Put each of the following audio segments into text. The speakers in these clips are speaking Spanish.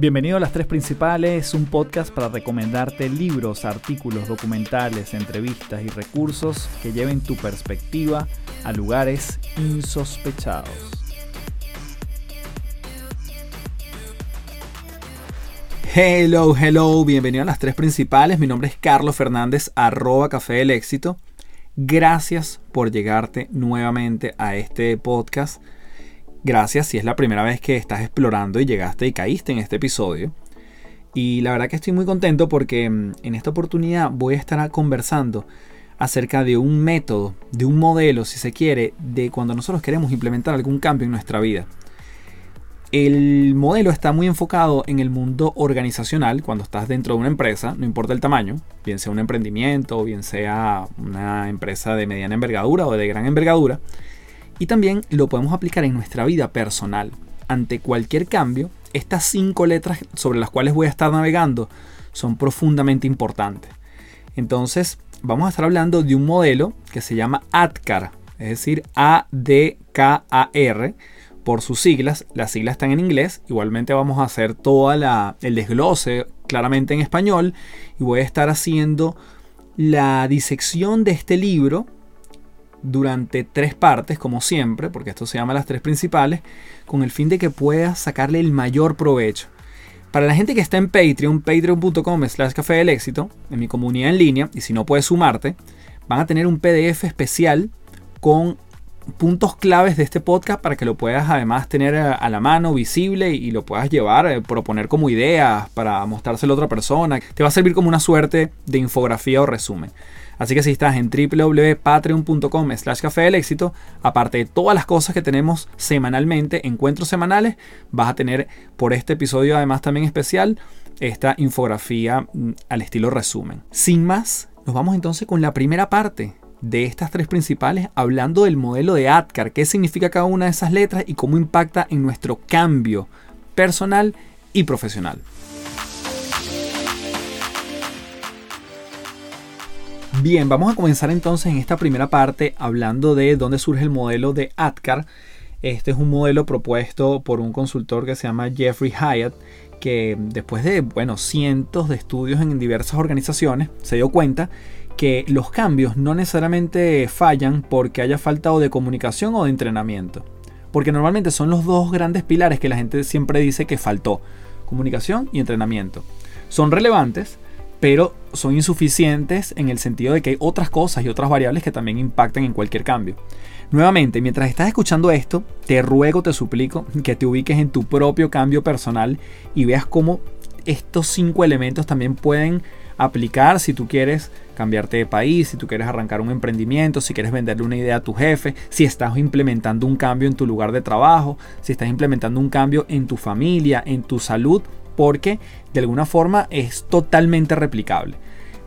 Bienvenido a Las Tres Principales, un podcast para recomendarte libros, artículos, documentales, entrevistas y recursos que lleven tu perspectiva a lugares insospechados. Hello, hello, bienvenido a Las Tres Principales. Mi nombre es Carlos Fernández, arroba Café del Éxito. Gracias por llegarte nuevamente a este podcast Gracias si es la primera vez que estás explorando y llegaste y caíste en este episodio. Y la verdad que estoy muy contento porque mm, en esta oportunidad voy a estar conversando acerca de un método, de un modelo, si se quiere, de cuando nosotros queremos implementar algún cambio en nuestra vida. El modelo está muy enfocado en el mundo organizacional, cuando estás dentro de una empresa, no importa el tamaño, bien sea un emprendimiento bien sea una empresa de mediana envergadura o de gran envergadura. Y también lo podemos aplicar en nuestra vida personal. Ante cualquier cambio, estas cinco letras sobre las cuales voy a estar navegando son profundamente importantes. Entonces, vamos a estar hablando de un modelo que se llama ADKAR, es decir, A-D-K-A-R, por sus siglas. Las siglas están en inglés. Igualmente vamos a hacer todo el desglose claramente en español. Y voy a estar haciendo la disección de este libro durante tres partes, como siempre, porque esto se llama las tres principales, con el fin de que puedas sacarle el mayor provecho. Para la gente que está en Patreon, patreon.com slash café del éxito, en mi comunidad en línea, y si no puedes sumarte, van a tener un PDF especial con puntos claves de este podcast para que lo puedas además tener a la mano, visible y lo puedas llevar, eh, proponer como ideas para mostrárselo a otra persona. Te va a servir como una suerte de infografía o resumen. Así que si estás en www.patreon.com slash café del éxito, aparte de todas las cosas que tenemos semanalmente, encuentros semanales, vas a tener por este episodio además también especial esta infografía mm, al estilo resumen. Sin más, nos vamos entonces con la primera parte de estas tres principales, hablando del modelo de ADKAR, qué significa cada una de esas letras y cómo impacta en nuestro cambio personal y profesional. Bien, vamos a comenzar entonces en esta primera parte hablando de dónde surge el modelo de ATCAR. Este es un modelo propuesto por un consultor que se llama Jeffrey Hyatt, que después de bueno, cientos de estudios en diversas organizaciones se dio cuenta que los cambios no necesariamente fallan porque haya faltado de comunicación o de entrenamiento. Porque normalmente son los dos grandes pilares que la gente siempre dice que faltó. Comunicación y entrenamiento. Son relevantes, pero son insuficientes en el sentido de que hay otras cosas y otras variables que también impactan en cualquier cambio. Nuevamente, mientras estás escuchando esto, te ruego, te suplico que te ubiques en tu propio cambio personal y veas cómo estos cinco elementos también pueden aplicar si tú quieres cambiarte de país, si tú quieres arrancar un emprendimiento, si quieres venderle una idea a tu jefe, si estás implementando un cambio en tu lugar de trabajo, si estás implementando un cambio en tu familia, en tu salud porque de alguna forma es totalmente replicable.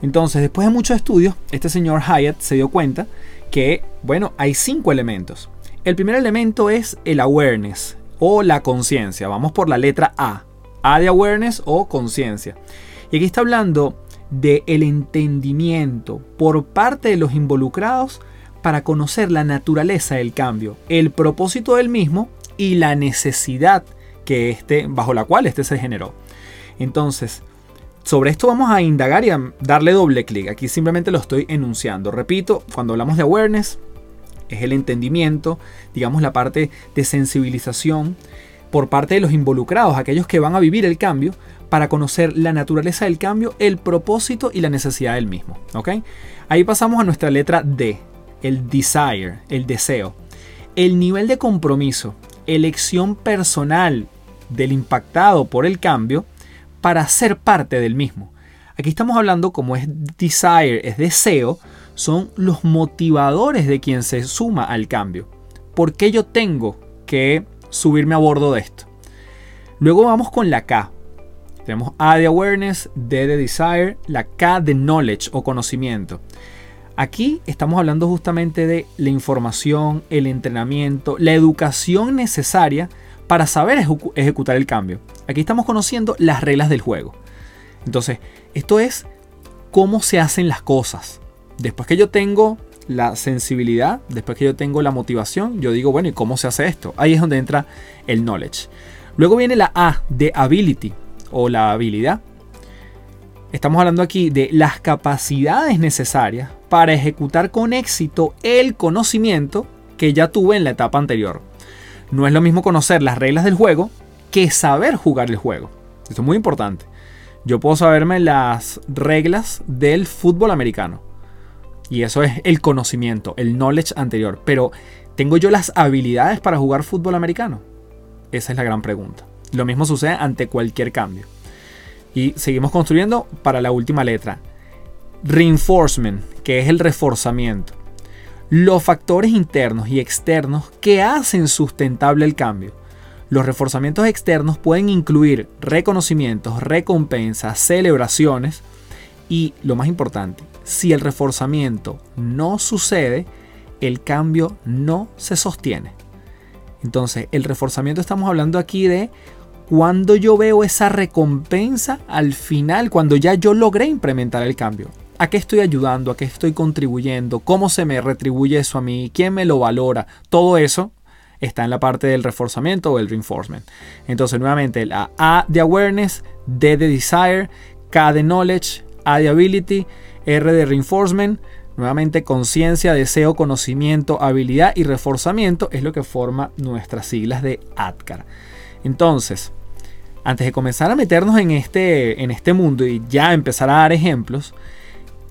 Entonces, después de muchos estudios, este señor Hyatt se dio cuenta que, bueno, hay cinco elementos. El primer elemento es el awareness o la conciencia. Vamos por la letra A. A de awareness o conciencia. Y aquí está hablando de el entendimiento por parte de los involucrados para conocer la naturaleza del cambio, el propósito del mismo y la necesidad que este, bajo la cual este se generó. Entonces, sobre esto vamos a indagar y a darle doble clic. Aquí simplemente lo estoy enunciando. Repito, cuando hablamos de awareness, es el entendimiento, digamos la parte de sensibilización por parte de los involucrados, aquellos que van a vivir el cambio, para conocer la naturaleza del cambio, el propósito y la necesidad del mismo. ¿ok? Ahí pasamos a nuestra letra D, el desire, el deseo. El nivel de compromiso, elección personal del impactado por el cambio para ser parte del mismo. Aquí estamos hablando como es desire, es deseo, son los motivadores de quien se suma al cambio. ¿Por qué yo tengo que subirme a bordo de esto? Luego vamos con la K. Tenemos A de awareness, D de desire, la K de knowledge o conocimiento. Aquí estamos hablando justamente de la información, el entrenamiento, la educación necesaria para saber ejecutar el cambio. Aquí estamos conociendo las reglas del juego. Entonces, esto es cómo se hacen las cosas. Después que yo tengo la sensibilidad, después que yo tengo la motivación, yo digo, bueno, ¿y cómo se hace esto? Ahí es donde entra el knowledge. Luego viene la A de ability o la habilidad. Estamos hablando aquí de las capacidades necesarias para ejecutar con éxito el conocimiento que ya tuve en la etapa anterior. No es lo mismo conocer las reglas del juego que saber jugar el juego. Esto es muy importante. Yo puedo saberme las reglas del fútbol americano. Y eso es el conocimiento, el knowledge anterior. Pero, ¿tengo yo las habilidades para jugar fútbol americano? Esa es la gran pregunta. Lo mismo sucede ante cualquier cambio. Y seguimos construyendo para la última letra. Reinforcement, que es el reforzamiento. Los factores internos y externos que hacen sustentable el cambio. Los reforzamientos externos pueden incluir reconocimientos, recompensas, celebraciones y, lo más importante, si el reforzamiento no sucede, el cambio no se sostiene. Entonces, el reforzamiento estamos hablando aquí de cuando yo veo esa recompensa al final, cuando ya yo logré implementar el cambio. ¿A qué estoy ayudando? ¿A qué estoy contribuyendo? ¿Cómo se me retribuye eso a mí? ¿Quién me lo valora? Todo eso está en la parte del reforzamiento o el reinforcement. Entonces, nuevamente, la A de awareness, D de desire, K de knowledge, A de ability, R de reinforcement, nuevamente conciencia, deseo, conocimiento, habilidad y reforzamiento es lo que forma nuestras siglas de ATCAR. Entonces, antes de comenzar a meternos en este, en este mundo y ya empezar a dar ejemplos,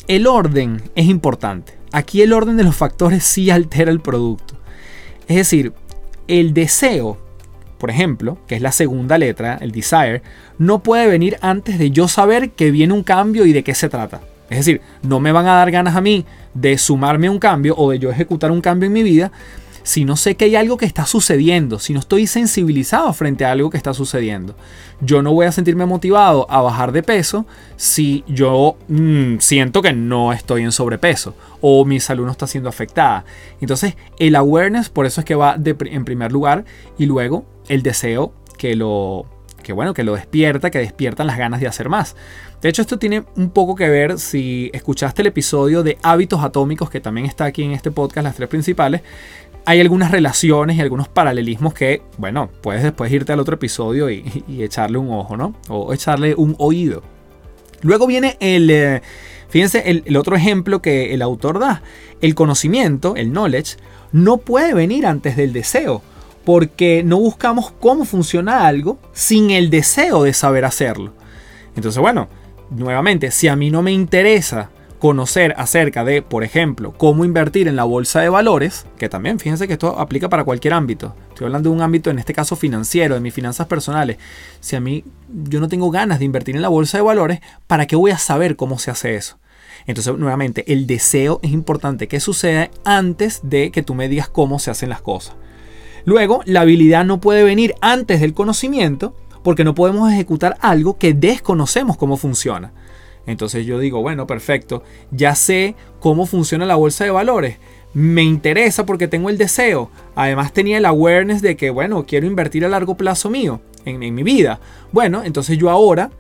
el orden es importante. Aquí el orden de los factores sí altera el producto. Es decir, el deseo, por ejemplo, que es la segunda letra, el desire, no puede venir antes de yo saber que viene un cambio y de qué se trata. Es decir, no me van a dar ganas a mí de sumarme a un cambio o de yo ejecutar un cambio en mi vida si no sé que hay algo que está sucediendo, si no estoy sensibilizado frente a algo que está sucediendo. Yo no voy a sentirme motivado a bajar de peso si yo mm, siento que no estoy en sobrepeso o mi salud no está siendo afectada. Entonces, el awareness por eso es que va en primer lugar y luego el deseo que lo que bueno, que lo despierta, que despiertan las ganas de hacer más. De hecho, esto tiene un poco que ver si escuchaste el episodio de hábitos atómicos que también está aquí en este podcast, las tres principales hay algunas relaciones y algunos paralelismos que, bueno, puedes después irte al otro episodio y, echarle un ojo, ¿no? O echarle un oído. Luego viene el, eh, fíjense, el, otro ejemplo que el autor da. El conocimiento, el knowledge, no puede venir antes del deseo, porque no buscamos cómo funciona algo sin el deseo de saber hacerlo. Entonces, bueno, nuevamente, si a mí no me interesa conocer acerca de, por ejemplo, cómo invertir en la bolsa de valores, que también fíjense que esto aplica para cualquier ámbito. Estoy hablando de un ámbito, en este caso financiero, de mis finanzas personales. Si a mí yo no tengo ganas de invertir en la bolsa de valores, ¿para qué voy a saber cómo se hace eso? Entonces, nuevamente, el deseo es importante que suceda antes de que tú me digas cómo se hacen las cosas. Luego, la habilidad no puede venir antes del conocimiento porque no podemos ejecutar algo que desconocemos cómo funciona. Entonces yo digo, bueno, perfecto, ya sé cómo funciona la bolsa de valores. Me interesa porque tengo el deseo. Además tenía el awareness de que, bueno, quiero invertir a largo plazo mío en, mi vida. Bueno, entonces yo ahora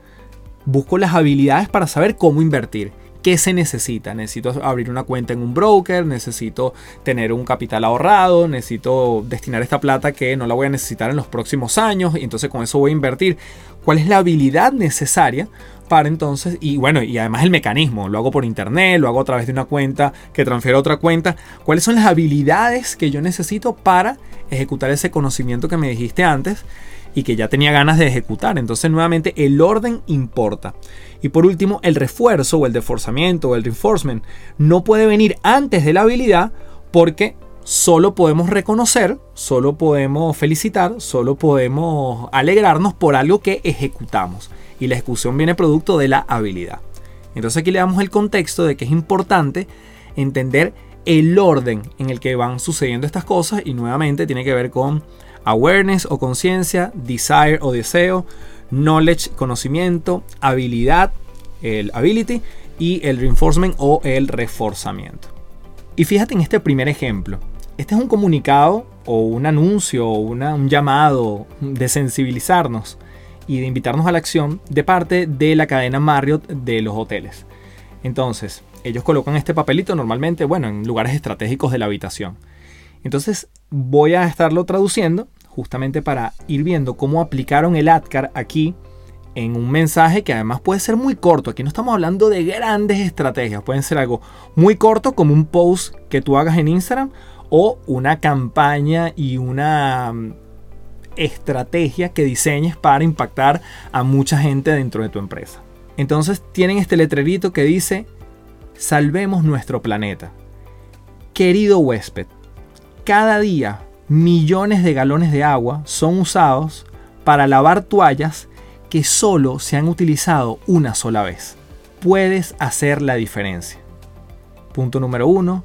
busco las habilidades para saber cómo invertir. ¿Qué se necesita? Necesito abrir una cuenta en un broker, necesito tener un capital ahorrado, necesito destinar esta plata que no la voy a necesitar en los próximos años y entonces con eso voy a invertir. ¿Cuál es la habilidad necesaria entonces, y bueno, y además el mecanismo, lo hago por internet, lo hago a través de una cuenta que transfiero a otra cuenta, cuáles son las habilidades que yo necesito para ejecutar ese conocimiento que me dijiste antes y que ya tenía ganas de ejecutar. Entonces, nuevamente, el orden importa. Y por último, el refuerzo o el deforzamiento o el reinforcement no puede venir antes de la habilidad porque solo podemos reconocer, solo podemos felicitar, solo podemos alegrarnos por algo que ejecutamos y la ejecución viene producto de la habilidad. Entonces aquí le damos el contexto de que es importante entender el orden en el que van sucediendo estas cosas y nuevamente tiene que ver con awareness o conciencia, desire o deseo, knowledge, conocimiento, habilidad, el ability y el reinforcement o el reforzamiento. Y fíjate en este primer ejemplo. Este es un comunicado o un anuncio o un llamado de sensibilizarnos y de invitarnos a la acción de parte de la cadena Marriott de los hoteles. Entonces, ellos colocan este papelito normalmente, bueno, en lugares estratégicos de la habitación. Entonces, voy a estarlo traduciendo justamente para ir viendo cómo aplicaron el ADCAR aquí en un mensaje que además puede ser muy corto. Aquí no estamos hablando de grandes estrategias, pueden ser algo muy corto como un post que tú hagas en Instagram o una campaña y una mm, estrategia que diseñes para impactar a mucha gente dentro de tu empresa. Entonces tienen este letrerito que dice, salvemos nuestro planeta. Querido huésped, cada día millones de galones de agua son usados para lavar toallas que solo se han utilizado una sola vez. Puedes hacer la diferencia. Punto número uno.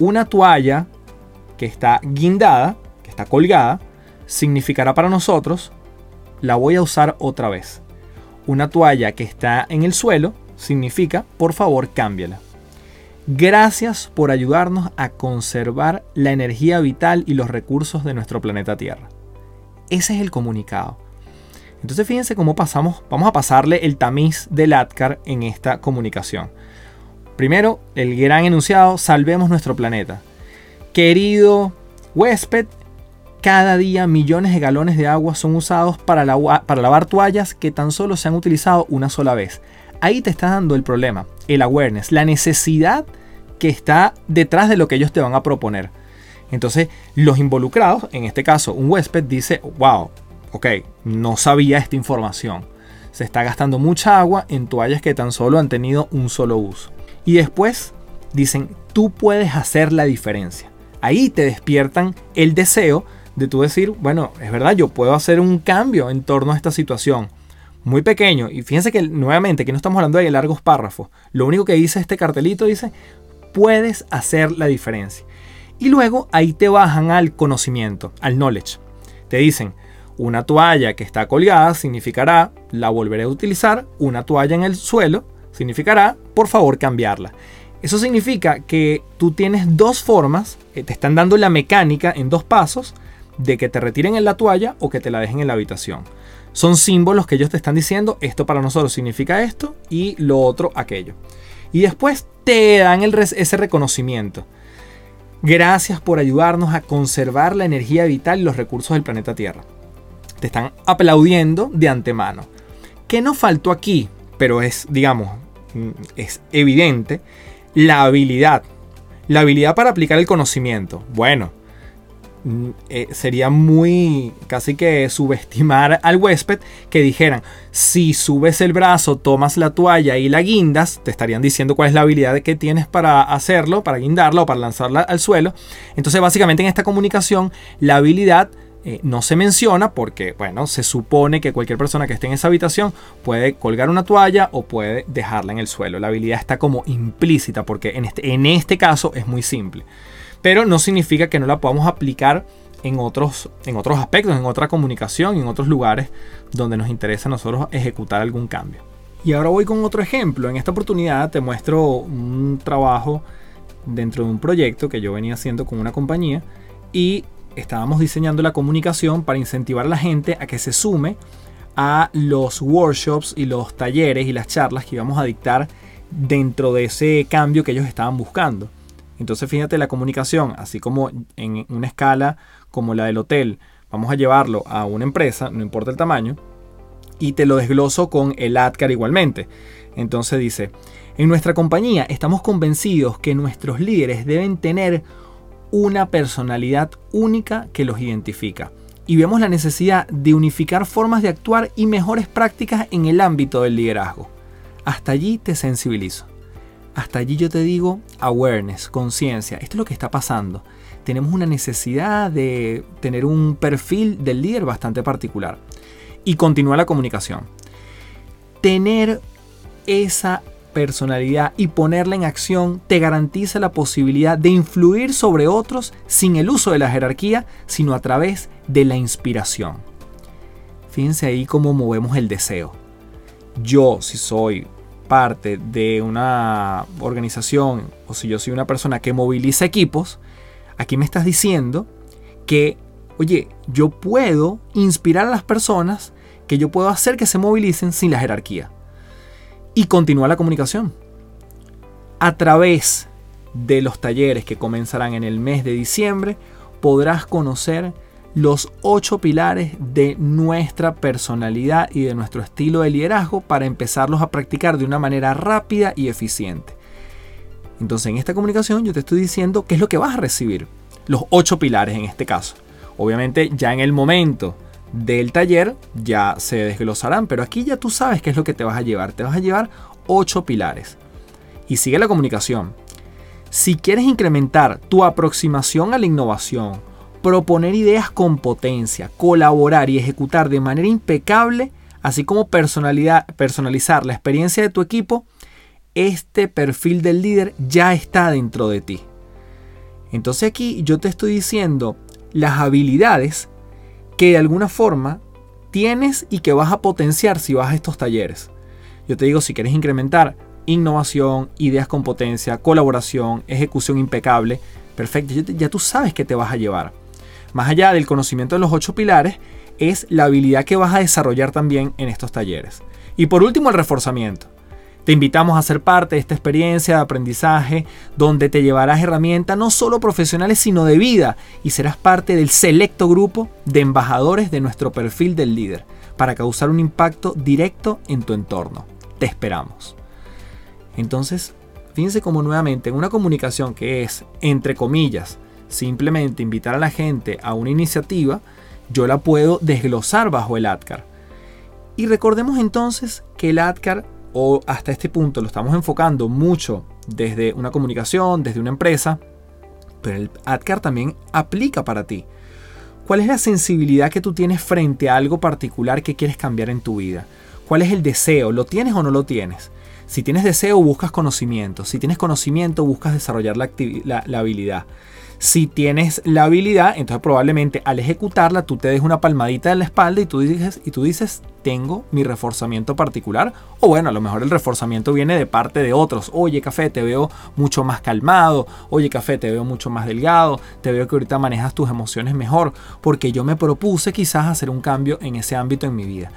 Una toalla que está guindada, que está colgada, significará para nosotros, la voy a usar otra vez. Una toalla que está en el suelo significa, por favor, cámbiala. Gracias por ayudarnos a conservar la energía vital y los recursos de nuestro planeta Tierra. Ese es el comunicado. Entonces fíjense cómo pasamos, vamos a pasarle el tamiz del ATCAR en esta comunicación. Primero, el gran enunciado, salvemos nuestro planeta. Querido huésped, cada día millones de galones de agua son usados para, lavar toallas que tan solo se han utilizado una sola vez. Ahí te está dando el problema, el awareness, la necesidad que está detrás de lo que ellos te van a proponer. Entonces, los involucrados, en este caso un huésped, dice, wow, ok, no sabía esta información. Se está gastando mucha agua en toallas que tan solo han tenido un solo uso. Y después dicen, tú puedes hacer la diferencia. Ahí te despiertan el deseo de tú decir, bueno, es verdad, yo puedo hacer un cambio en torno a esta situación. Muy pequeño. Y fíjense que nuevamente, que no estamos hablando de largos párrafos. Lo único que dice este cartelito dice, puedes hacer la diferencia. Y luego ahí te bajan al conocimiento, al knowledge. Te dicen, una toalla que está colgada significará la volveré a utilizar. Una toalla en el suelo significará por favor cambiarla. Eso significa que tú tienes dos formas, eh, te están dando la mecánica en dos pasos de que te retiren en la toalla o que te la dejen en la habitación. Son símbolos que ellos te están diciendo, esto para nosotros significa esto y lo otro aquello. Y después te dan ese reconocimiento. Gracias por ayudarnos a conservar la energía vital y los recursos del planeta Tierra te están aplaudiendo de antemano. ¿Qué nos faltó aquí? Pero es, digamos, mm, es evidente, la habilidad. La habilidad para aplicar el conocimiento. Bueno, mm, eh, sería muy casi que subestimar al huésped que dijeran, si subes el brazo, tomas la toalla y la guindas, te estarían diciendo cuál es la habilidad que tienes para hacerlo, para guindarla o para lanzarla al suelo. Entonces básicamente en esta comunicación la habilidad eh, no se menciona porque, bueno, se supone que cualquier persona que esté en esa habitación puede colgar una toalla o puede dejarla en el suelo. La habilidad está como implícita porque en este, en este caso es muy simple. Pero no significa que no la podamos aplicar en otros, en otros aspectos, en otra comunicación, en otros lugares donde nos interesa a nosotros ejecutar algún cambio. Y ahora voy con otro ejemplo. En esta oportunidad te muestro un trabajo dentro de un proyecto que yo venía haciendo con una compañía y estábamos diseñando la comunicación para incentivar a la gente a que se sume a los workshops y los talleres y las charlas que íbamos a dictar dentro de ese cambio que ellos estaban buscando. Entonces fíjate la comunicación, así como en una escala como la del hotel, vamos a llevarlo a una empresa, no importa el tamaño, y te lo desgloso con el ADCAR igualmente. Entonces dice, en nuestra compañía estamos convencidos que nuestros líderes deben tener una personalidad única que los identifica. Y vemos la necesidad de unificar formas de actuar y mejores prácticas en el ámbito del liderazgo. Hasta allí te sensibilizo. Hasta allí yo te digo awareness, conciencia. Esto es lo que está pasando. Tenemos una necesidad de tener un perfil del líder bastante particular. Y continúa la comunicación. Tener esa personalidad y ponerla en acción te garantiza la posibilidad de influir sobre otros sin el uso de la jerarquía, sino a través de la inspiración. Fíjense ahí cómo movemos el deseo. Yo, si soy parte de una organización o si yo soy una persona que moviliza equipos, aquí me estás diciendo que, oye, yo puedo inspirar a las personas, que yo puedo hacer que se movilicen sin la jerarquía y continúa la comunicación. A través de los talleres que comenzarán en el mes de diciembre, podrás conocer los ocho pilares de nuestra personalidad y de nuestro estilo de liderazgo para empezarlos a practicar de una manera rápida y eficiente. Entonces en esta comunicación yo te estoy diciendo qué es lo que vas a recibir. Los ocho pilares en este caso. Obviamente ya en el momento del taller ya se desglosarán, pero aquí ya tú sabes qué es lo que te vas a llevar. Te vas a llevar ocho pilares. Y sigue la comunicación. Si quieres incrementar tu aproximación a la innovación, proponer ideas con potencia, colaborar y ejecutar de manera impecable, así como personalizar la experiencia de tu equipo, este perfil del líder ya está dentro de ti. Entonces aquí yo te estoy diciendo las habilidades que de alguna forma tienes y que vas a potenciar si vas a estos talleres. Yo te digo, si quieres incrementar innovación, ideas con potencia, colaboración, ejecución impecable, perfecto, ya tú sabes que te vas a llevar. Más allá del conocimiento de los ocho pilares, es la habilidad que vas a desarrollar también en estos talleres. Y por último, el reforzamiento. Te invitamos a ser parte de esta experiencia de aprendizaje donde te llevarás herramientas no solo profesionales sino de vida y serás parte del selecto grupo de embajadores de nuestro perfil del líder para causar un impacto directo en tu entorno. Te esperamos. Entonces, fíjense como nuevamente en una comunicación que es, entre comillas, simplemente invitar a la gente a una iniciativa, yo la puedo desglosar bajo el ADCAR. Y recordemos entonces que el ADCAR, o hasta este punto lo estamos enfocando mucho desde una comunicación, desde una empresa, pero el ADCAR también aplica para ti. ¿Cuál es la sensibilidad que tú tienes frente a algo particular que quieres cambiar en tu vida? ¿Cuál es el deseo? ¿Lo tienes o no lo tienes? Si tienes deseo, buscas conocimiento. Si tienes conocimiento, buscas desarrollar la, la habilidad. Si tienes la habilidad, entonces probablemente al ejecutarla tú te des una palmadita en la espalda y tú dices, y tú dices tengo mi reforzamiento particular. O bueno, a lo mejor el reforzamiento viene de parte de otros. Oye, café, te veo mucho más calmado. Oye, café, te veo mucho más delgado. Te veo que ahorita manejas tus emociones mejor. Porque yo me propuse quizás hacer un cambio en ese ámbito en mi vida.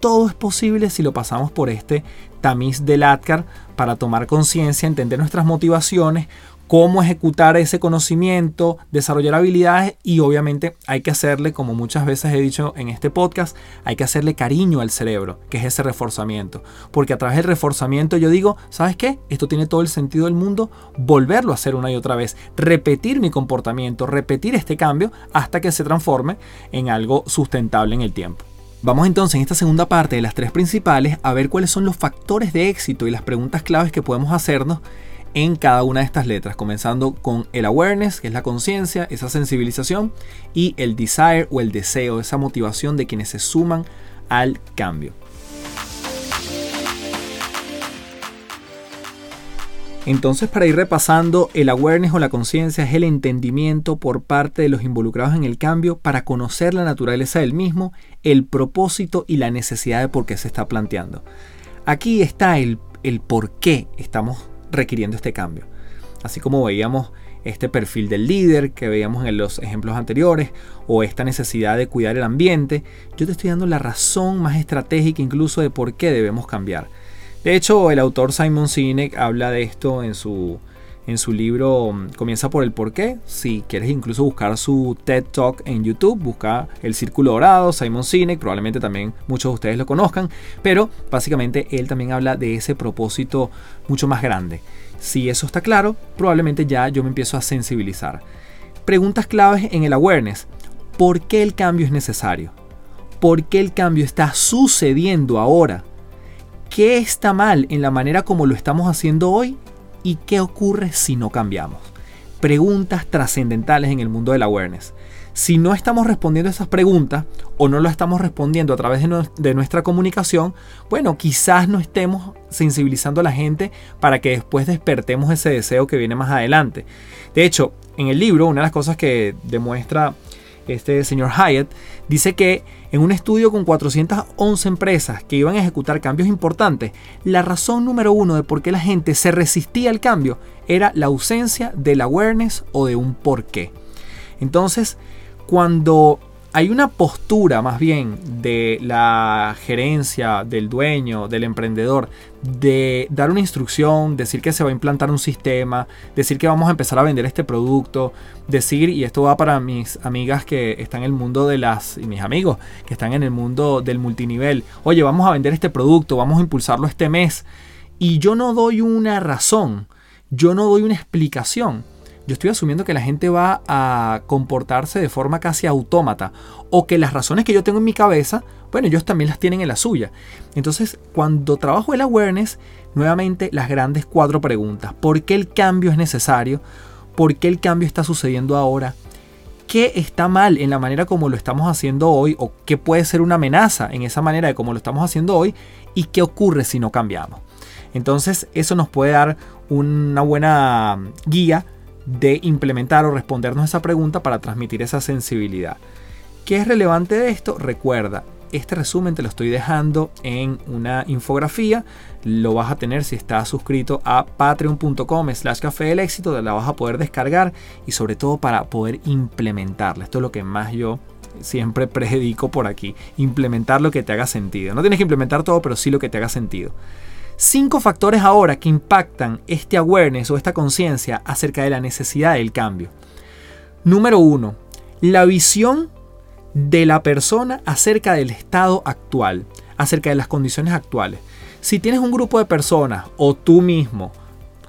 Todo es posible si lo pasamos por este tamiz del ATCAR para tomar conciencia, entender nuestras motivaciones, cómo ejecutar ese conocimiento, desarrollar habilidades y obviamente hay que hacerle, como muchas veces he dicho en este podcast, hay que hacerle cariño al cerebro, que es ese reforzamiento. Porque a través del reforzamiento yo digo, ¿sabes qué? Esto tiene todo el sentido del mundo, volverlo a hacer una y otra vez, repetir mi comportamiento, repetir este cambio hasta que se transforme en algo sustentable en el tiempo. Vamos entonces en esta segunda parte de las tres principales a ver cuáles son los factores de éxito y las preguntas claves que podemos hacernos en cada una de estas letras, comenzando con el awareness, que es la conciencia, esa sensibilización, y el desire o el deseo, esa motivación de quienes se suman al cambio. Entonces, para ir repasando, el awareness o la conciencia es el entendimiento por parte de los involucrados en el cambio para conocer la naturaleza del mismo, el propósito y la necesidad de por qué se está planteando. Aquí está el, el por qué estamos requiriendo este cambio. Así como veíamos este perfil del líder que veíamos en los ejemplos anteriores o esta necesidad de cuidar el ambiente, yo te estoy dando la razón más estratégica incluso de por qué debemos cambiar. De hecho, el autor Simon Sinek habla de esto en su en su libro mm, Comienza por el porqué. Si quieres incluso buscar su TED Talk en YouTube, busca El Círculo Dorado, Simon Sinek, probablemente también muchos de ustedes lo conozcan, pero básicamente él también habla de ese propósito mucho más grande. Si eso está claro, probablemente ya yo me empiezo a sensibilizar. Preguntas claves en el awareness. ¿Por qué el cambio es necesario? ¿Por qué el cambio está sucediendo ahora? ¿Qué está mal en la manera como lo estamos haciendo hoy ¿Y qué ocurre si no cambiamos? Preguntas trascendentales en el mundo del awareness. Si no estamos respondiendo esas preguntas o no lo estamos respondiendo a través de, nuestra comunicación, bueno, quizás no estemos sensibilizando a la gente para que después despertemos ese deseo que viene más adelante. De hecho, en el libro, una de las cosas que demuestra este señor Hyatt, dice que en un estudio con 411 empresas que iban a ejecutar cambios importantes, la razón número uno de por qué la gente se resistía al cambio era la ausencia del awareness o de un porqué. Entonces, cuando hay una postura más bien de la gerencia, del dueño, del emprendedor, de dar una instrucción, decir que se va a implantar un sistema, decir que vamos a empezar a vender este producto, decir, y esto va para mis amigas que están en el mundo de las, y mis amigos que están en el mundo del multinivel, oye, vamos a vender este producto, vamos a impulsarlo este mes, y yo no doy una razón, yo no doy una explicación yo estoy asumiendo que la gente va a comportarse de forma casi autómata o que las razones que yo tengo en mi cabeza, bueno, ellos también las tienen en la suya. Entonces, cuando trabajo el awareness, nuevamente las grandes cuatro preguntas. ¿Por qué el cambio es necesario? ¿Por qué el cambio está sucediendo ahora? ¿Qué está mal en la manera como lo estamos haciendo hoy? ¿O qué puede ser una amenaza en esa manera de como lo estamos haciendo hoy? ¿Y qué ocurre si no cambiamos? Entonces eso nos puede dar una buena guía de implementar o respondernos esa pregunta para transmitir esa sensibilidad. ¿Qué es relevante de esto? Recuerda, este resumen te lo estoy dejando en una infografía. Lo vas a tener si estás suscrito a patreon.com slash café del éxito. La vas a poder descargar y sobre todo para poder implementarla. Esto es lo que más yo siempre predico por aquí. Implementar lo que te haga sentido. No tienes que implementar todo, pero sí lo que te haga sentido. Cinco factores ahora que impactan este awareness o esta conciencia acerca de la necesidad del cambio. Número uno, la visión de la persona acerca del estado actual, acerca de las condiciones actuales. Si tienes un grupo de personas o tú mismo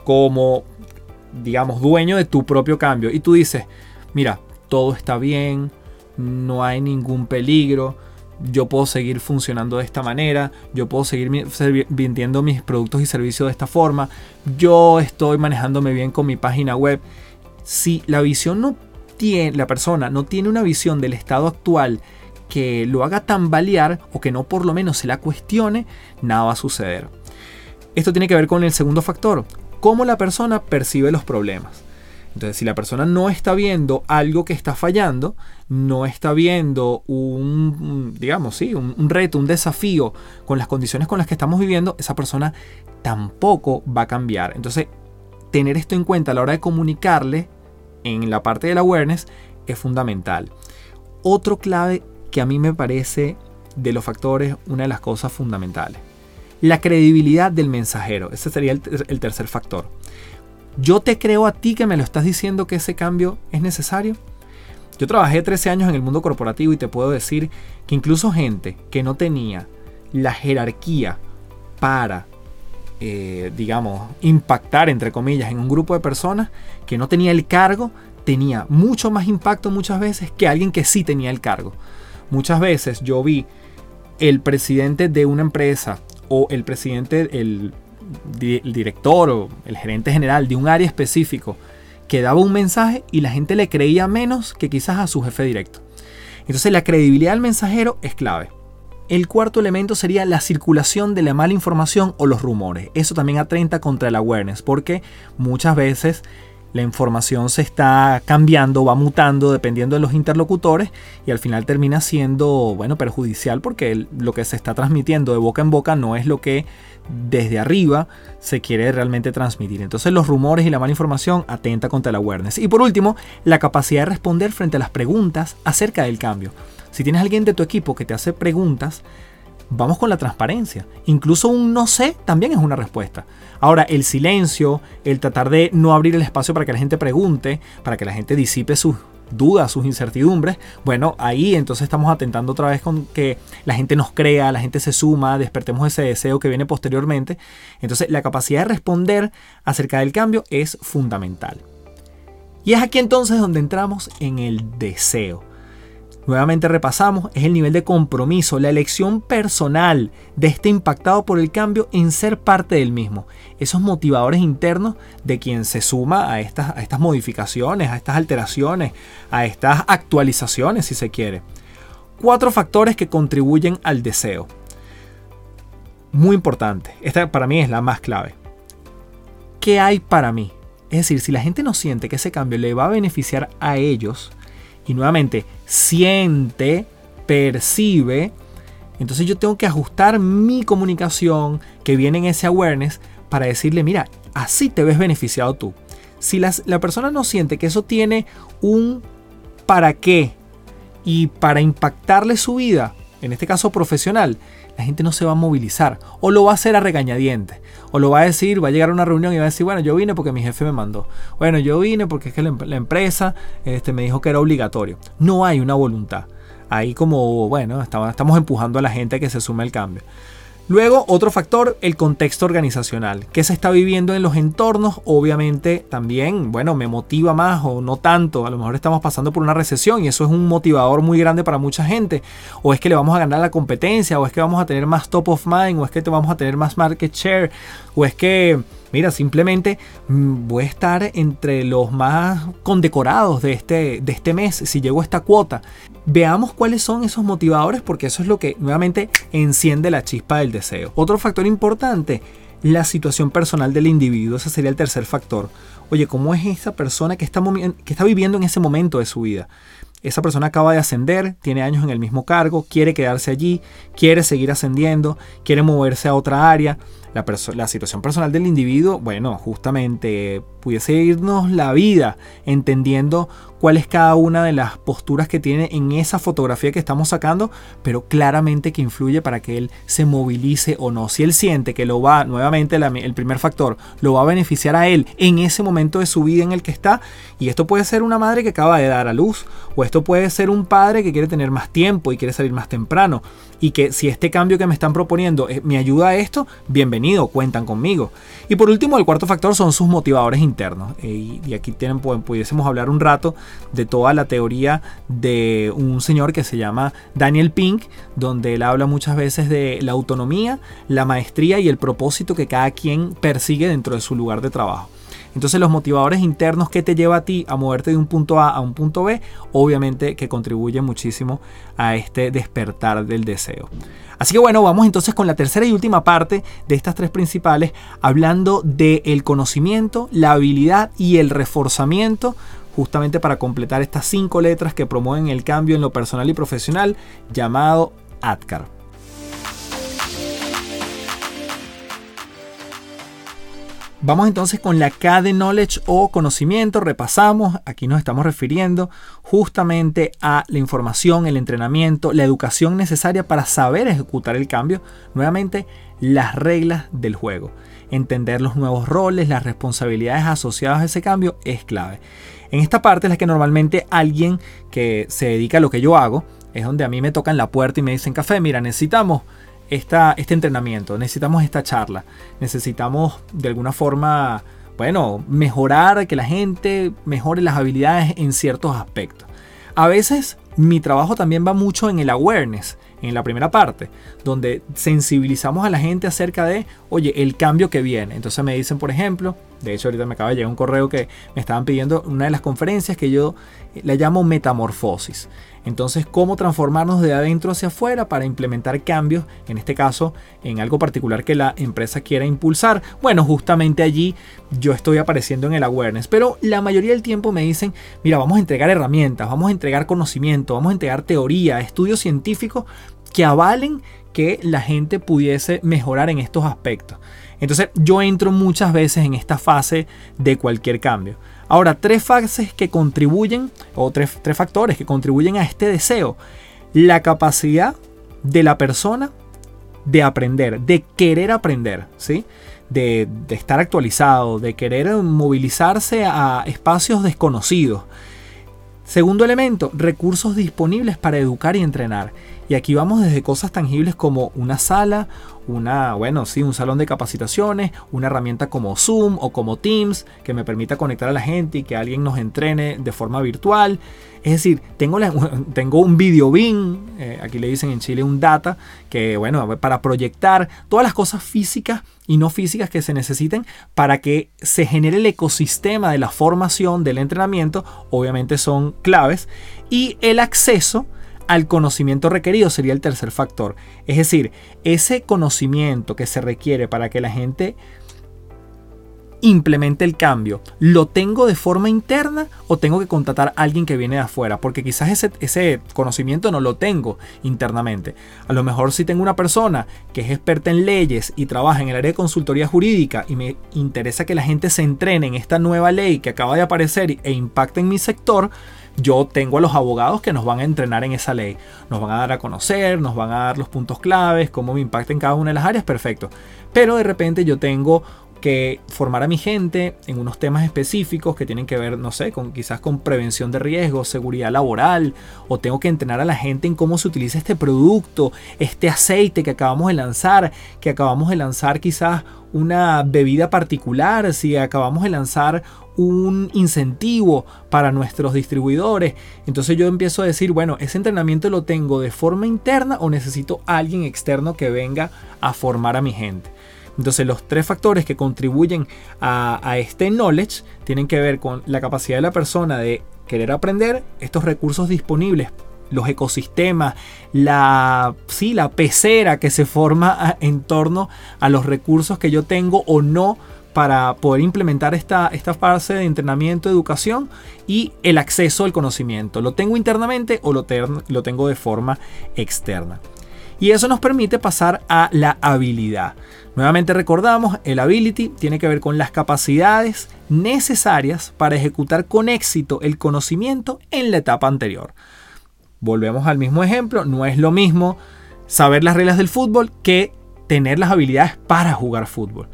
como, digamos, dueño de tu propio cambio y tú dices, mira, todo está bien, no hay ningún peligro, yo puedo seguir funcionando de esta manera, yo puedo seguir vendiendo mis productos y servicios de esta forma, yo estoy manejándome bien con mi página web. Si la visión no tiene, la persona no tiene una visión del estado actual que lo haga tambalear o que no por lo menos se la cuestione, nada va a suceder. Esto tiene que ver con el segundo factor, cómo la persona percibe los problemas. Entonces, si la persona no está viendo algo que está fallando, no está viendo un, digamos, sí, un, reto, un desafío con las condiciones con las que estamos viviendo, esa persona tampoco va a cambiar. Entonces, tener esto en cuenta a la hora de comunicarle en la parte del awareness es fundamental. Otro clave que a mí me parece de los factores una de las cosas fundamentales. La credibilidad del mensajero. Ese sería el tercer factor. Yo te creo a ti que me lo estás diciendo que ese cambio es necesario. Yo trabajé 13 años en el mundo corporativo y te puedo decir que incluso gente que no tenía la jerarquía para, eh, digamos, impactar, entre comillas, en un grupo de personas, que no tenía el cargo, tenía mucho más impacto muchas veces que alguien que sí tenía el cargo. Muchas veces yo vi el presidente de una empresa o el presidente, el el director o el gerente general de un área específico que daba un mensaje y la gente le creía menos que quizás a su jefe directo. Entonces la credibilidad del mensajero es clave. El cuarto elemento sería la circulación de la mala información o los rumores. Eso también atenta contra el awareness porque muchas veces la información se está cambiando, va mutando dependiendo de los interlocutores y al final termina siendo, bueno, perjudicial porque lo que se está transmitiendo de boca en boca no es lo que desde arriba se quiere realmente transmitir. Entonces los rumores y la mala información atenta contra el awareness. Y por último, la capacidad de responder frente a las preguntas acerca del cambio. Si tienes alguien de tu equipo que te hace preguntas, vamos con la transparencia. Incluso un no sé también es una respuesta. Ahora, el silencio, el tratar de no abrir el espacio para que la gente pregunte, para que la gente disipe sus dudas, sus incertidumbres, bueno, ahí entonces estamos atentando otra vez con que la gente nos crea, la gente se suma, despertemos ese deseo que viene posteriormente. Entonces la capacidad de responder acerca del cambio es fundamental. Y es aquí entonces donde entramos en el deseo. Nuevamente repasamos, es el nivel de compromiso, la elección personal de este impactado por el cambio en ser parte del mismo. Esos motivadores internos de quien se suma a estas, a estas modificaciones, a estas alteraciones, a estas actualizaciones si se quiere. Cuatro factores que contribuyen al deseo. Muy importante, esta para mí es la más clave. ¿Qué hay para mí? Es decir, si la gente no siente que ese cambio le va a beneficiar a ellos, y nuevamente siente, percibe, entonces yo tengo que ajustar mi comunicación que viene en ese awareness para decirle, mira, así te ves beneficiado tú. Si la persona no siente que eso tiene un para qué y para impactarle su vida, en este caso profesional, la gente no se va a movilizar o lo va a hacer a regañadientes o lo va a decir, va a llegar a una reunión y va a decir, bueno, yo vine porque mi jefe me mandó. Bueno, yo vine porque es que la, empresa este, me dijo que era obligatorio. No hay una voluntad. Ahí como, bueno, estamos empujando a la gente a que se sume al cambio. Luego, otro factor, el contexto organizacional. ¿Qué se está viviendo en los entornos? Obviamente también, bueno, me motiva más o no tanto. A lo mejor estamos pasando por una recesión y eso es un motivador muy grande para mucha gente. O es que le vamos a ganar la competencia, o es que vamos a tener más top of mind, o es que te vamos a tener más market share, o es que Mira, simplemente mm, voy a estar entre los más condecorados de este, de este mes si llego a esta cuota. Veamos cuáles son esos motivadores porque eso es lo que nuevamente enciende la chispa del deseo. Otro factor importante, la situación personal del individuo. Ese sería el tercer factor. Oye, ¿cómo es esa persona que está, que está viviendo en ese momento de su vida? Esa persona acaba de ascender, tiene años en el mismo cargo, quiere quedarse allí, quiere seguir ascendiendo, quiere moverse a otra área la, situación personal del individuo, bueno, justamente pudiese irnos la vida entendiendo cuál es cada una de las posturas que tiene en esa fotografía que estamos sacando, pero claramente que influye para que él se movilice o no. Si él siente que lo va, nuevamente el primer factor, lo va a beneficiar a él en ese momento de su vida en el que está, y esto puede ser una madre que acaba de dar a luz, o esto puede ser un padre que quiere tener más tiempo y quiere salir más temprano, y que si este cambio que me están proponiendo eh, me ayuda a esto, bienvenido, cuentan conmigo. Y por último, el cuarto factor son sus motivadores internos. Eh, y, aquí tienen, pudiésemos hablar un rato de toda la teoría de un señor que se llama Daniel Pink, donde él habla muchas veces de la autonomía, la maestría y el propósito que cada quien persigue dentro de su lugar de trabajo. Entonces los motivadores internos que te lleva a ti a moverte de un punto A a un punto B, obviamente que contribuyen muchísimo a este despertar del deseo. Así que bueno, vamos entonces con la tercera y última parte de estas tres principales, hablando del el conocimiento, la habilidad y el reforzamiento justamente para completar estas cinco letras que promueven el cambio en lo personal y profesional, llamado ADCAR. Vamos entonces con la K de Knowledge o conocimiento. Repasamos, aquí nos estamos refiriendo justamente a la información, el entrenamiento, la educación necesaria para saber ejecutar el cambio. Nuevamente, las reglas del juego. Entender los nuevos roles, las responsabilidades asociadas a ese cambio es clave. En esta parte es la que normalmente alguien que se dedica a lo que yo hago, es donde a mí me tocan la puerta y me dicen, café, mira, necesitamos este entrenamiento, necesitamos esta charla, necesitamos de alguna forma, bueno, mejorar, que la gente mejore las habilidades en ciertos aspectos. A veces mi trabajo también va mucho en el awareness, en la primera parte, donde sensibilizamos a la gente acerca de, oye, el cambio que viene. Entonces me dicen, por ejemplo, de hecho ahorita me acaba de llegar un correo que me estaban pidiendo una de las conferencias que yo la llamo metamorfosis. Entonces, ¿cómo transformarnos de adentro hacia afuera para implementar cambios, en este caso, en algo particular que la empresa quiera impulsar? Bueno, justamente allí yo estoy apareciendo en el awareness, pero la mayoría del tiempo me dicen, mira, vamos a entregar herramientas, vamos a entregar conocimiento, vamos a entregar teoría, estudios científicos que avalen que la gente pudiese mejorar en estos aspectos. Entonces yo entro muchas veces en esta fase de cualquier cambio. Ahora, tres fases que contribuyen, o tres, factores que contribuyen a este deseo. La capacidad de la persona de aprender, de querer aprender, ¿sí? De, de, estar actualizado, de querer movilizarse a espacios desconocidos. Segundo elemento, recursos disponibles para educar y entrenar. Y aquí vamos desde cosas tangibles como una sala, una, bueno, sí, un salón de capacitaciones, una herramienta como Zoom o como Teams que me permita conectar a la gente y que alguien nos entrene de forma virtual. Es decir, tengo, tengo un video bin, eh, aquí le dicen en Chile un data, que bueno, para proyectar todas las cosas físicas y no físicas que se necesiten para que se genere el ecosistema de la formación, del entrenamiento, obviamente son claves, y el acceso al conocimiento requerido sería el tercer factor. Es decir, ese conocimiento que se requiere para que la gente implemente el cambio, ¿lo tengo de forma interna o tengo que contratar a alguien que viene de afuera? Porque quizás ese, ese, conocimiento no lo tengo internamente. A lo mejor si tengo una persona que es experta en leyes y trabaja en el área de consultoría jurídica y me interesa que la gente se entrene en esta nueva ley que acaba de aparecer e impacta en mi sector, yo tengo a los abogados que nos van a entrenar en esa ley. Nos van a dar a conocer, nos van a dar los puntos claves, cómo me impacta en cada una de las áreas, perfecto. Pero de repente yo tengo que formar a mi gente en unos temas específicos que tienen que ver, no sé, con quizás con prevención de riesgos, seguridad laboral, o tengo que entrenar a la gente en cómo se utiliza este producto, este aceite que acabamos de lanzar, que acabamos de lanzar quizás una bebida particular, si acabamos de lanzar un incentivo para nuestros distribuidores. Entonces yo empiezo a decir, bueno, ese entrenamiento lo tengo de forma interna o necesito alguien externo que venga a formar a mi gente. Entonces los tres factores que contribuyen a, este knowledge tienen que ver con la capacidad de la persona de querer aprender estos recursos disponibles los ecosistemas, la, sí, la pecera que se forma en torno a los recursos que yo tengo o no para poder implementar esta, esta fase de entrenamiento, educación y el acceso al conocimiento. ¿Lo tengo internamente o lo, tengo de forma externa? Y eso nos permite pasar a la habilidad. Nuevamente recordamos, el ability tiene que ver con las capacidades necesarias para ejecutar con éxito el conocimiento en la etapa anterior. Volvemos al mismo ejemplo, no es lo mismo saber las reglas del fútbol que tener las habilidades para jugar fútbol.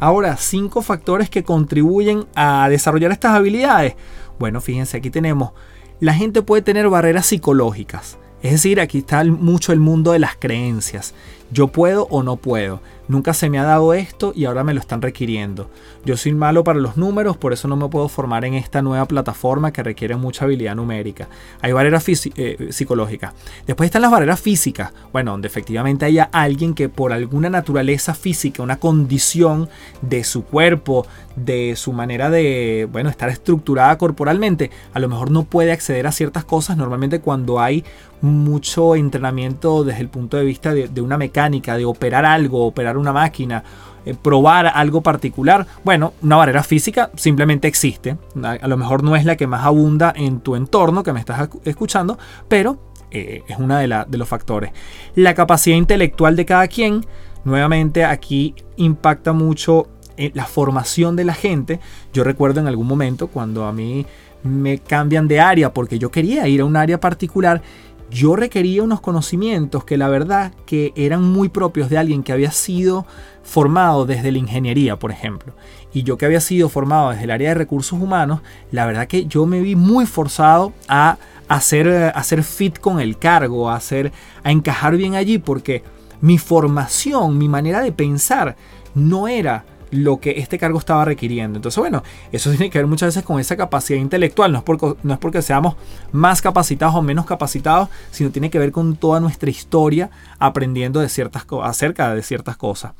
Ahora, cinco factores que contribuyen a desarrollar estas habilidades. Bueno, fíjense, aquí tenemos, la gente puede tener barreras psicológicas. Es decir, aquí está mucho el mundo de las creencias. Yo puedo o no puedo. Nunca se me ha dado esto y ahora me lo están requiriendo. Yo soy malo para los números, por eso no me puedo formar en esta nueva plataforma que requiere mucha habilidad numérica. Hay barreras eh, psicológicas. Después están las barreras físicas. Bueno, donde efectivamente haya alguien que por alguna naturaleza física, una condición de su cuerpo, de su manera de, bueno, estar estructurada corporalmente, a lo mejor no puede acceder a ciertas cosas. Normalmente cuando hay mucho entrenamiento desde el punto de vista de, de una mecánica, de operar algo, operar una máquina, eh, probar algo particular, bueno, una barrera física simplemente existe. A, lo mejor no es la que más abunda en tu entorno que me estás escuchando, pero eh, es uno de, de los factores. La capacidad intelectual de cada quien, nuevamente aquí impacta mucho en la formación de la gente. Yo recuerdo en algún momento cuando a mí me cambian de área porque yo quería ir a un área particular yo requería unos conocimientos que la verdad que eran muy propios de alguien que había sido formado desde la ingeniería, por ejemplo. Y yo que había sido formado desde el área de recursos humanos, la verdad que yo me vi muy forzado a hacer, hacer fit con el cargo, a, hacer, a encajar bien allí, porque mi formación, mi manera de pensar, no era lo que este cargo estaba requiriendo. Entonces, bueno, eso tiene que ver muchas veces con esa capacidad intelectual. No es, porque, no es porque seamos más capacitados o menos capacitados, sino tiene que ver con toda nuestra historia aprendiendo de ciertas acerca de ciertas cosas.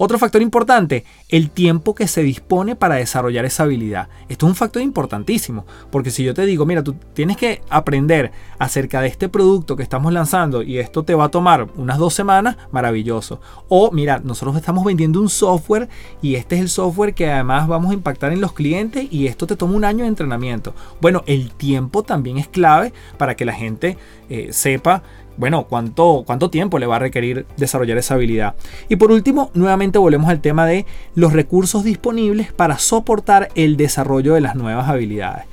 Otro factor importante, el tiempo que se dispone para desarrollar esa habilidad. Esto es un factor importantísimo, porque si yo te digo, mira, tú tienes que aprender acerca de este producto que estamos lanzando y esto te va a tomar unas dos semanas, maravilloso. O mira, nosotros estamos vendiendo un software y este es el software que además vamos a impactar en los clientes y esto te toma un año de entrenamiento. Bueno, el tiempo también es clave para que la gente eh, sepa bueno, ¿cuánto, cuánto tiempo le va a requerir desarrollar esa habilidad. Y por último, nuevamente volvemos al tema de los recursos disponibles para soportar el desarrollo de las nuevas habilidades.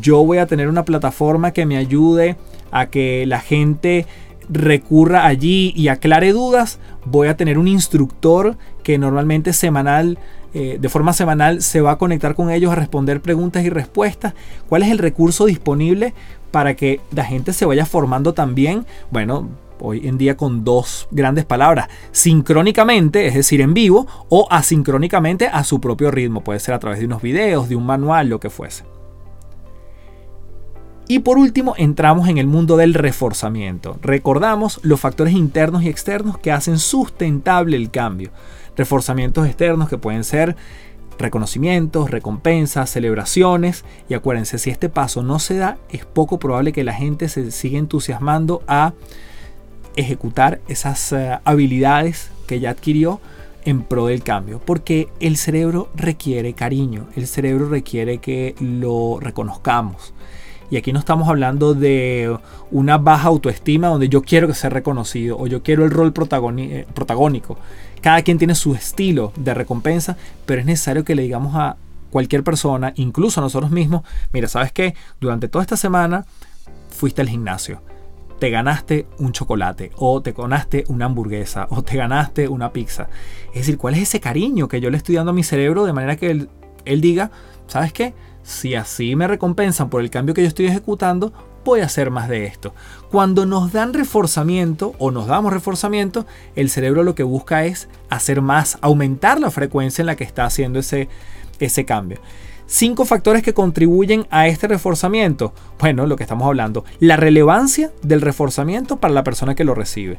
Yo voy a tener una plataforma que me ayude a que la gente recurra allí y aclare dudas. Voy a tener un instructor que normalmente semanal eh, de forma semanal se va a conectar con ellos a responder preguntas y respuestas. ¿Cuál es el recurso disponible para que la gente se vaya formando también? Bueno, hoy en día con dos grandes palabras, sincrónicamente, es decir, en vivo, o asincrónicamente a su propio ritmo. Puede ser a través de unos videos, de un manual, lo que fuese. Y por último, entramos en el mundo del reforzamiento. Recordamos los factores internos y externos que hacen sustentable el cambio reforzamientos externos que pueden ser reconocimientos, recompensas, celebraciones. Y acuérdense, si este paso no se da, es poco probable que la gente se siga entusiasmando a ejecutar esas eh, habilidades que ya adquirió en pro del cambio, porque el cerebro requiere cariño, el cerebro requiere que lo reconozcamos. Y aquí no estamos hablando de una baja autoestima donde yo quiero que sea reconocido o yo quiero el rol protagónico. Cada quien tiene su estilo de recompensa, pero es necesario que le digamos a cualquier persona, incluso nosotros mismos, mira, ¿sabes qué? Durante toda esta semana fuiste al gimnasio te ganaste un chocolate o te ganaste una hamburguesa o te ganaste una pizza. Es decir, ¿cuál es ese cariño que yo le estoy dando a mi cerebro de manera que él, él diga, ¿sabes qué? Si así me recompensan por el cambio que yo estoy ejecutando, a hacer más de esto. Cuando nos dan reforzamiento o nos damos reforzamiento, el cerebro lo que busca es hacer más, aumentar la frecuencia en la que está haciendo ese, ese cambio. Cinco factores que contribuyen a este reforzamiento. Bueno, lo que estamos hablando, la relevancia del reforzamiento para la persona que lo recibe.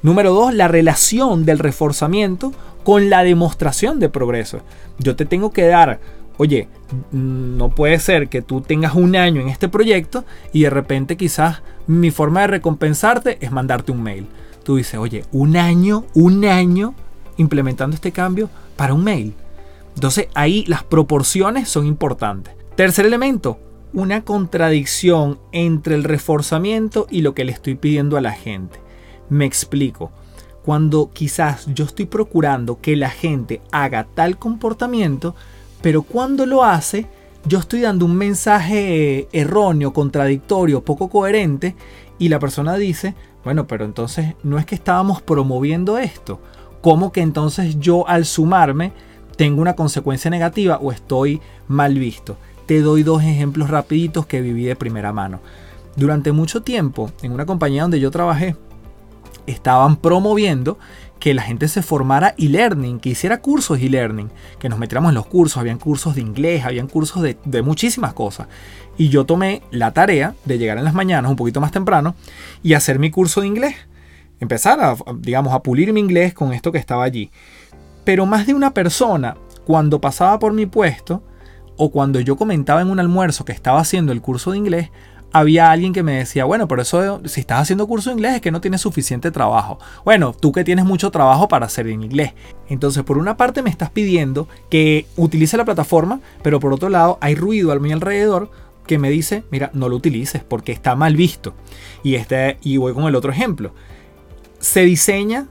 Número dos, la relación del reforzamiento con la demostración de progreso. Yo te tengo que dar, oye, no puede ser que tú tengas un año en este proyecto y de repente quizás mi forma de recompensarte es mandarte un mail. Tú dices, oye, un año, un año implementando este cambio para un mail. Entonces ahí las proporciones son importantes. Tercer elemento, una contradicción entre el reforzamiento y lo que le estoy pidiendo a la gente. Me explico. Cuando quizás yo estoy procurando que la gente haga tal comportamiento, pero cuando lo hace, yo estoy dando un mensaje erróneo, contradictorio, poco coherente, y la persona dice, bueno, pero entonces no es que estábamos promoviendo esto. ¿Cómo que entonces yo al sumarme tengo una consecuencia negativa o estoy mal visto. Te doy dos ejemplos rapiditos que viví de primera mano. Durante mucho tiempo, en una compañía donde yo trabajé, estaban promoviendo que la gente se formara e-learning, que hiciera cursos e-learning, que nos metiéramos en los cursos, habían cursos de inglés, habían cursos de, muchísimas cosas. Y yo tomé la tarea de llegar en las mañanas un poquito más temprano y hacer mi curso de inglés. Empezar digamos, a pulir mi inglés con esto que estaba allí. Pero más de una persona, cuando pasaba por mi puesto, o cuando yo comentaba en un almuerzo que estaba haciendo el curso de inglés, había alguien que me decía, bueno, pero eso si estás haciendo curso de inglés es que no tienes suficiente trabajo. Bueno, tú que tienes mucho trabajo para hacer en inglés. Entonces, por una parte me estás pidiendo que utilice la plataforma, pero por otro lado hay ruido a mi alrededor que me dice, mira, no lo utilices porque está mal visto. Y, este, y voy con el otro ejemplo. Se diseña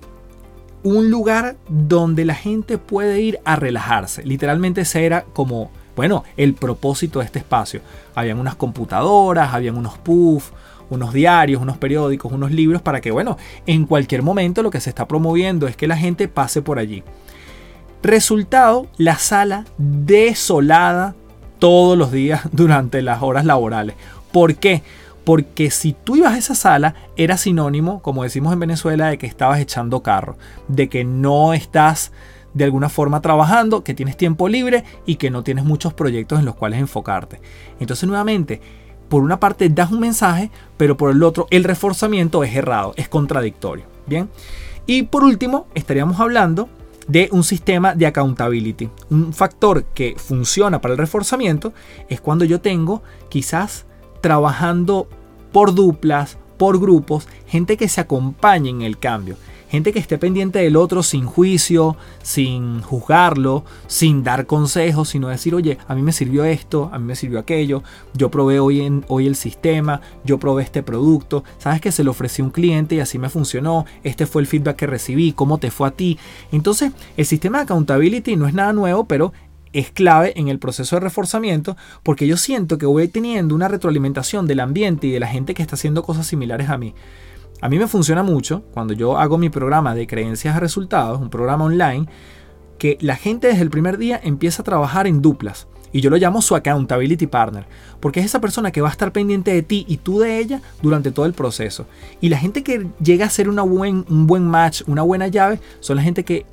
un lugar donde la gente puede ir a relajarse. Literalmente ese era como, bueno, el propósito de este espacio. Habían unas computadoras, habían unos puffs, unos diarios, unos periódicos, unos libros para que, bueno, en cualquier momento lo que se está promoviendo es que la gente pase por allí. Resultado, la sala desolada todos los días durante las horas laborales. ¿Por qué? porque si tú ibas a esa sala era sinónimo, como decimos en Venezuela, de que estabas echando carro, de que no estás de alguna forma trabajando, que tienes tiempo libre y que no tienes muchos proyectos en los cuales enfocarte. Entonces nuevamente, por una parte das un mensaje, pero por el otro el reforzamiento es errado, es contradictorio. Bien. Y por último, estaríamos hablando de un sistema de accountability. Un factor que funciona para el reforzamiento es cuando yo tengo quizás trabajando por duplas, por grupos, gente que se acompañe en el cambio, gente que esté pendiente del otro sin juicio, sin juzgarlo, sin dar consejos, sino decir, oye, a mí me sirvió esto, a mí me sirvió aquello, yo probé hoy, el sistema, yo probé este producto, sabes que se lo ofrecí a un cliente y así me funcionó, este fue el feedback que recibí, cómo te fue a ti. Entonces, el sistema de accountability no es nada nuevo, pero es clave en el proceso de reforzamiento porque yo siento que voy teniendo una retroalimentación del ambiente y de la gente que está haciendo cosas similares a mí. A mí me funciona mucho cuando yo hago mi programa de creencias a resultados, un programa online, que la gente desde el primer día empieza a trabajar en duplas. Y yo lo llamo su accountability partner, porque es esa persona que va a estar pendiente de ti y tú de ella durante todo el proceso. Y la gente que llega a ser una buen, un buen match, una buena llave, son la gente que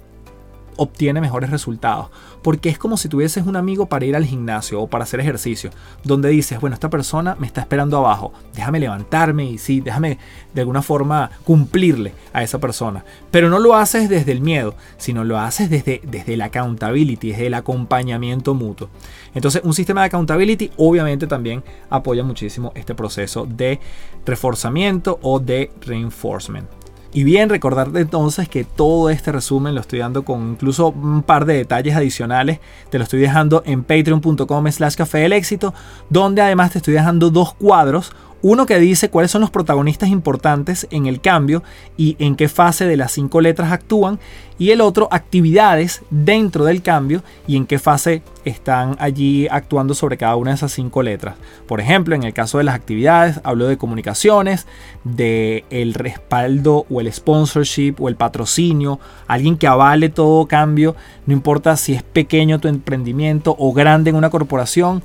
obtiene mejores resultados. Porque es como si tuvieses un amigo para ir al gimnasio o para hacer ejercicio, donde dices, bueno, esta persona me está esperando abajo, déjame levantarme y sí, déjame de alguna forma cumplirle a esa persona. Pero no lo haces desde el miedo, sino lo haces desde, desde la accountability, desde el acompañamiento mutuo. Entonces, un sistema de accountability obviamente también apoya muchísimo este proceso de reforzamiento o de reinforcement. Y bien, recordarte entonces que todo este resumen lo estoy dando con incluso un par de detalles adicionales. Te lo estoy dejando en patreon.com slash café del éxito, donde además te estoy dejando dos cuadros Uno que dice cuáles son los protagonistas importantes en el cambio y en qué fase de las cinco letras actúan. Y el otro, actividades dentro del cambio y en qué fase están allí actuando sobre cada una de esas cinco letras. Por ejemplo, en el caso de las actividades, hablo de comunicaciones, de el respaldo o el sponsorship o el patrocinio, alguien que avale todo cambio, no importa si es pequeño tu emprendimiento o grande en una corporación,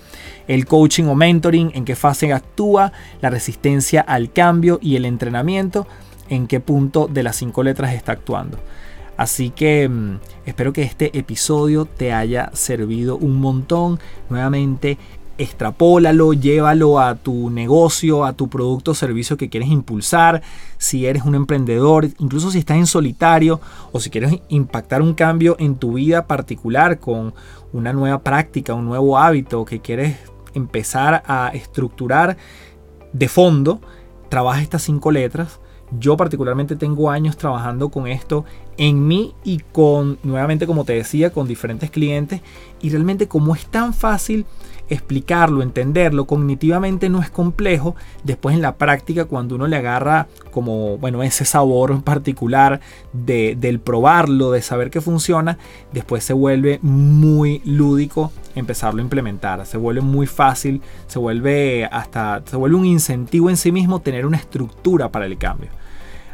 el coaching o mentoring, en qué fase actúa, la resistencia al cambio y el entrenamiento, en qué punto de las cinco letras está actuando. Así que mm, espero que este episodio te haya servido un montón. Nuevamente, extrapólalo, llévalo a tu negocio, a tu producto o servicio que quieres impulsar. Si eres un emprendedor, incluso si estás en solitario o si quieres impactar un cambio en tu vida particular con una nueva práctica, un nuevo hábito que quieres empezar a estructurar de fondo, trabaja estas cinco letras yo particularmente tengo años trabajando con esto en mí y con, nuevamente como te decía, con diferentes clientes. Y realmente como es tan fácil explicarlo, entenderlo, cognitivamente no es complejo. Después en la práctica, cuando uno le agarra como, bueno, ese sabor particular de, del probarlo, de saber que funciona, después se vuelve muy lúdico empezarlo a implementar. Se vuelve muy fácil, se vuelve hasta, se vuelve un incentivo en sí mismo tener una estructura para el cambio.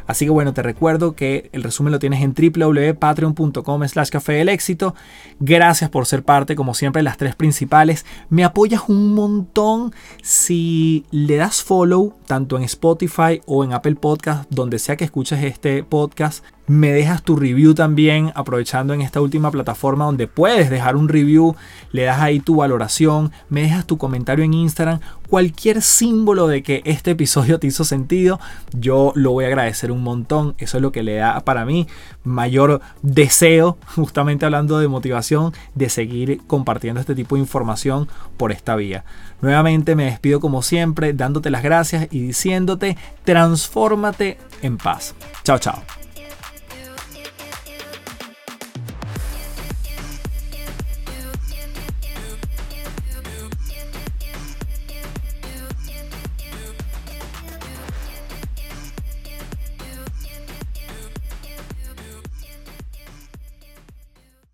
Así que bueno, te recuerdo que el resumen lo tienes en www.patreon.com slash café del éxito. Gracias por ser parte, como siempre, las tres principales. Me apoyas un montón si le das follow tanto en Spotify o en Apple Podcast, donde sea que escuches este podcast me dejas tu review también aprovechando en esta última plataforma donde puedes dejar un review, le das ahí tu valoración, me dejas tu comentario en Instagram, cualquier símbolo de que este episodio te hizo sentido, yo lo voy a agradecer un montón, eso es lo que le da para mí mayor deseo, justamente hablando de motivación, de seguir compartiendo este tipo de información por esta vía. Nuevamente me despido como siempre, dándote las gracias y diciéndote, transfórmate en paz. Chao, chao.